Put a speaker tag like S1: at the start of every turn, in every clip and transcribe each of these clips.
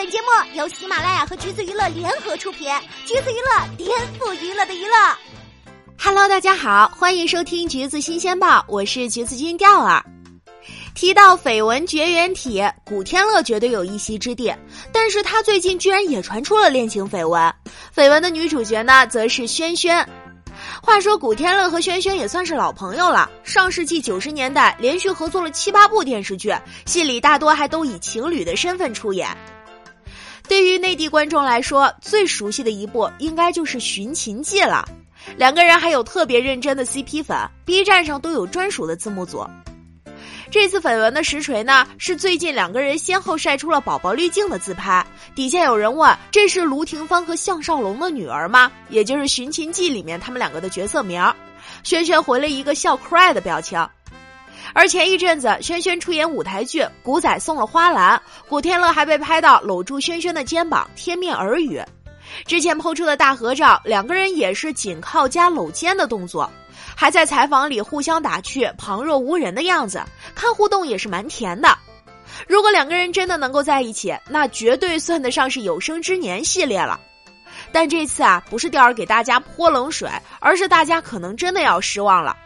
S1: 本节目由喜马拉雅和橘子娱乐联合出品，橘子娱乐颠覆娱乐的娱乐。
S2: Hello，大家好，欢迎收听橘子新鲜报，我是橘子君钓儿。提到绯闻绝缘体，古天乐绝对有一席之地，但是他最近居然也传出了恋情绯闻，绯闻的女主角呢，则是轩轩。话说古天乐和轩轩也算是老朋友了，上世纪九十年代连续合作了七八部电视剧，戏里大多还都以情侣的身份出演。对于内地观众来说，最熟悉的一部应该就是《寻秦记》了。两个人还有特别认真的 CP 粉，B 站上都有专属的字幕组。这次绯闻的实锤呢，是最近两个人先后晒出了宝宝滤镜的自拍，底下有人问：“这是卢廷芳和项少龙的女儿吗？”也就是《寻秦记》里面他们两个的角色名。轩轩回了一个笑 cry 的表情。而前一阵子，轩轩出演舞台剧《古仔送了花篮》，古天乐还被拍到搂住轩轩的肩膀，贴面耳语。之前抛出的大合照，两个人也是紧靠加搂肩的动作。还在采访里互相打趣，旁若无人的样子，看互动也是蛮甜的。如果两个人真的能够在一起，那绝对算得上是有生之年系列了。但这次啊，不是钓儿给大家泼冷水，而是大家可能真的要失望了。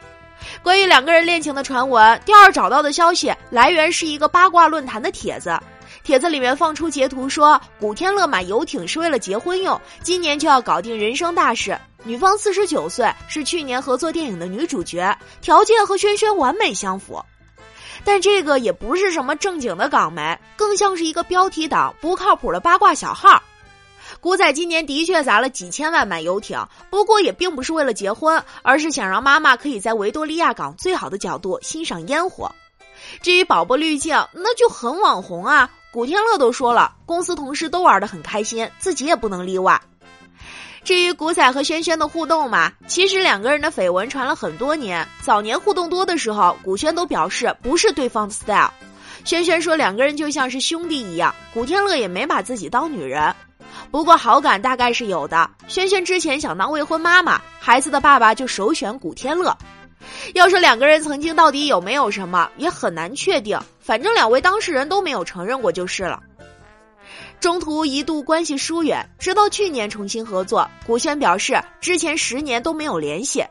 S2: 关于两个人恋情的传闻，第二找到的消息来源是一个八卦论坛的帖子。帖子里面放出截图说，古天乐买游艇是为了结婚用，今年就要搞定人生大事。女方四十九岁，是去年合作电影的女主角，条件和轩轩完美相符。但这个也不是什么正经的港媒，更像是一个标题党、不靠谱的八卦小号。古仔今年的确砸了几千万买游艇，不过也并不是为了结婚，而是想让妈妈可以在维多利亚港最好的角度欣赏烟火。至于宝宝滤镜，那就很网红啊。古天乐都说了，公司同事都玩得很开心，自己也不能例外。至于古仔和轩轩的互动嘛，其实两个人的绯闻传了很多年。早年互动多的时候，古轩都表示不是对方的 style。轩轩说两个人就像是兄弟一样，古天乐也没把自己当女人。不过好感大概是有的。轩轩之前想当未婚妈妈，孩子的爸爸就首选古天乐。要说两个人曾经到底有没有什么，也很难确定。反正两位当事人都没有承认过就是了。中途一度关系疏远，直到去年重新合作。古轩表示之前十年都没有联系。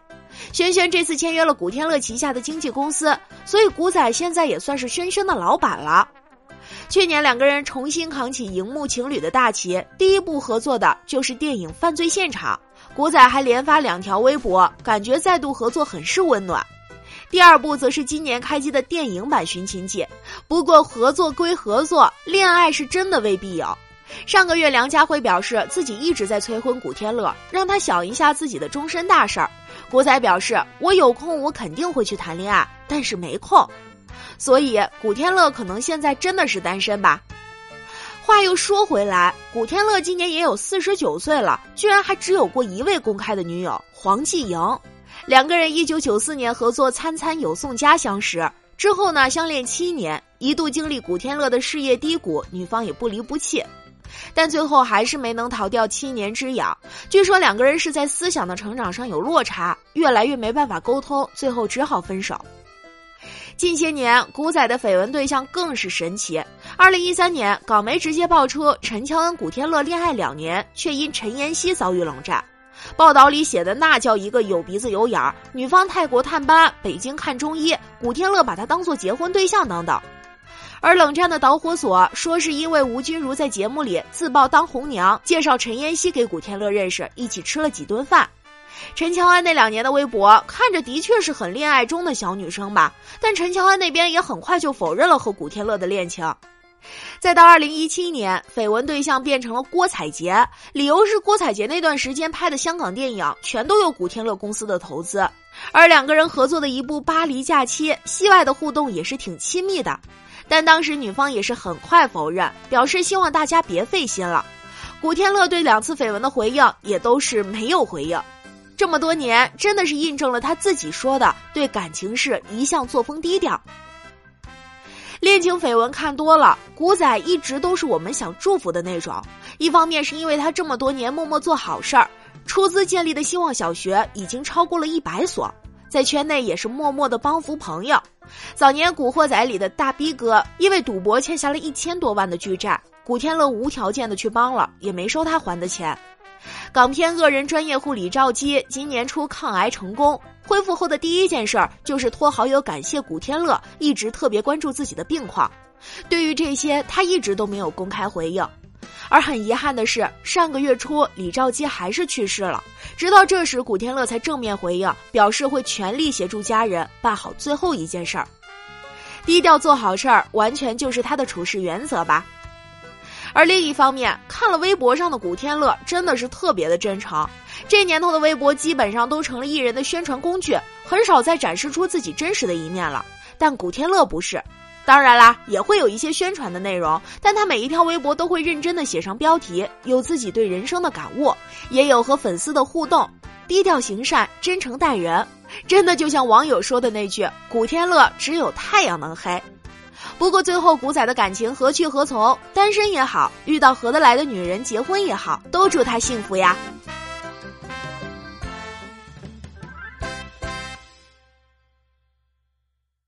S2: 轩轩这次签约了古天乐旗下的经纪公司，所以古仔现在也算是轩轩的老板了。去年两个人重新扛起荧幕情侣的大旗，第一部合作的就是电影《犯罪现场》。古仔还连发两条微博，感觉再度合作很是温暖。第二部则是今年开机的电影版《寻秦记》，不过合作归合作，恋爱是真的未必有。上个月梁家辉表示自己一直在催婚古天乐，让他想一下自己的终身大事儿。古仔表示：“我有空我肯定会去谈恋爱，但是没空。”所以古天乐可能现在真的是单身吧。话又说回来，古天乐今年也有四十九岁了，居然还只有过一位公开的女友黄季莹。两个人一九九四年合作《参餐有宋家》相识，之后呢相恋七年，一度经历古天乐的事业低谷，女方也不离不弃，但最后还是没能逃掉七年之痒。据说两个人是在思想的成长上有落差，越来越没办法沟通，最后只好分手。近些年，古仔的绯闻对象更是神奇。二零一三年，港媒直接爆出陈乔恩、古天乐恋爱两年，却因陈妍希遭遇冷战。报道里写的那叫一个有鼻子有眼儿，女方泰国探班，北京看中医，古天乐把她当做结婚对象等等。而冷战的导火索，说是因为吴君如在节目里自曝当红娘，介绍陈妍希给古天乐认识，一起吃了几顿饭。陈乔恩那两年的微博看着的确是很恋爱中的小女生吧，但陈乔恩那边也很快就否认了和古天乐的恋情。再到二零一七年，绯闻对象变成了郭采洁，理由是郭采洁那段时间拍的香港电影全都有古天乐公司的投资，而两个人合作的一部《巴黎假期》，戏外的互动也是挺亲密的。但当时女方也是很快否认，表示希望大家别费心了。古天乐对两次绯闻的回应也都是没有回应。这么多年，真的是印证了他自己说的，对感情事一向作风低调。恋情绯闻看多了，古仔一直都是我们想祝福的那种。一方面是因为他这么多年默默做好事儿，出资建立的希望小学已经超过了一百所，在圈内也是默默的帮扶朋友。早年《古惑仔》里的大逼哥因为赌博欠下了一千多万的巨债，古天乐无条件的去帮了，也没收他还的钱。港片恶人专业户李兆基今年初抗癌成功，恢复后的第一件事儿就是托好友感谢古天乐一直特别关注自己的病况。对于这些，他一直都没有公开回应。而很遗憾的是，上个月初李兆基还是去世了。直到这时，古天乐才正面回应，表示会全力协助家人办好最后一件事儿。低调做好事儿，完全就是他的处事原则吧。而另一方面，看了微博上的古天乐，真的是特别的真诚。这年头的微博基本上都成了艺人的宣传工具，很少再展示出自己真实的一面了。但古天乐不是。当然啦，也会有一些宣传的内容，但他每一条微博都会认真的写上标题，有自己对人生的感悟，也有和粉丝的互动，低调行善，真诚待人，真的就像网友说的那句：“古天乐只有太阳能黑。”不过最后古仔的感情何去何从？单身也好，遇到合得来的女人结婚也好，都祝他幸福呀。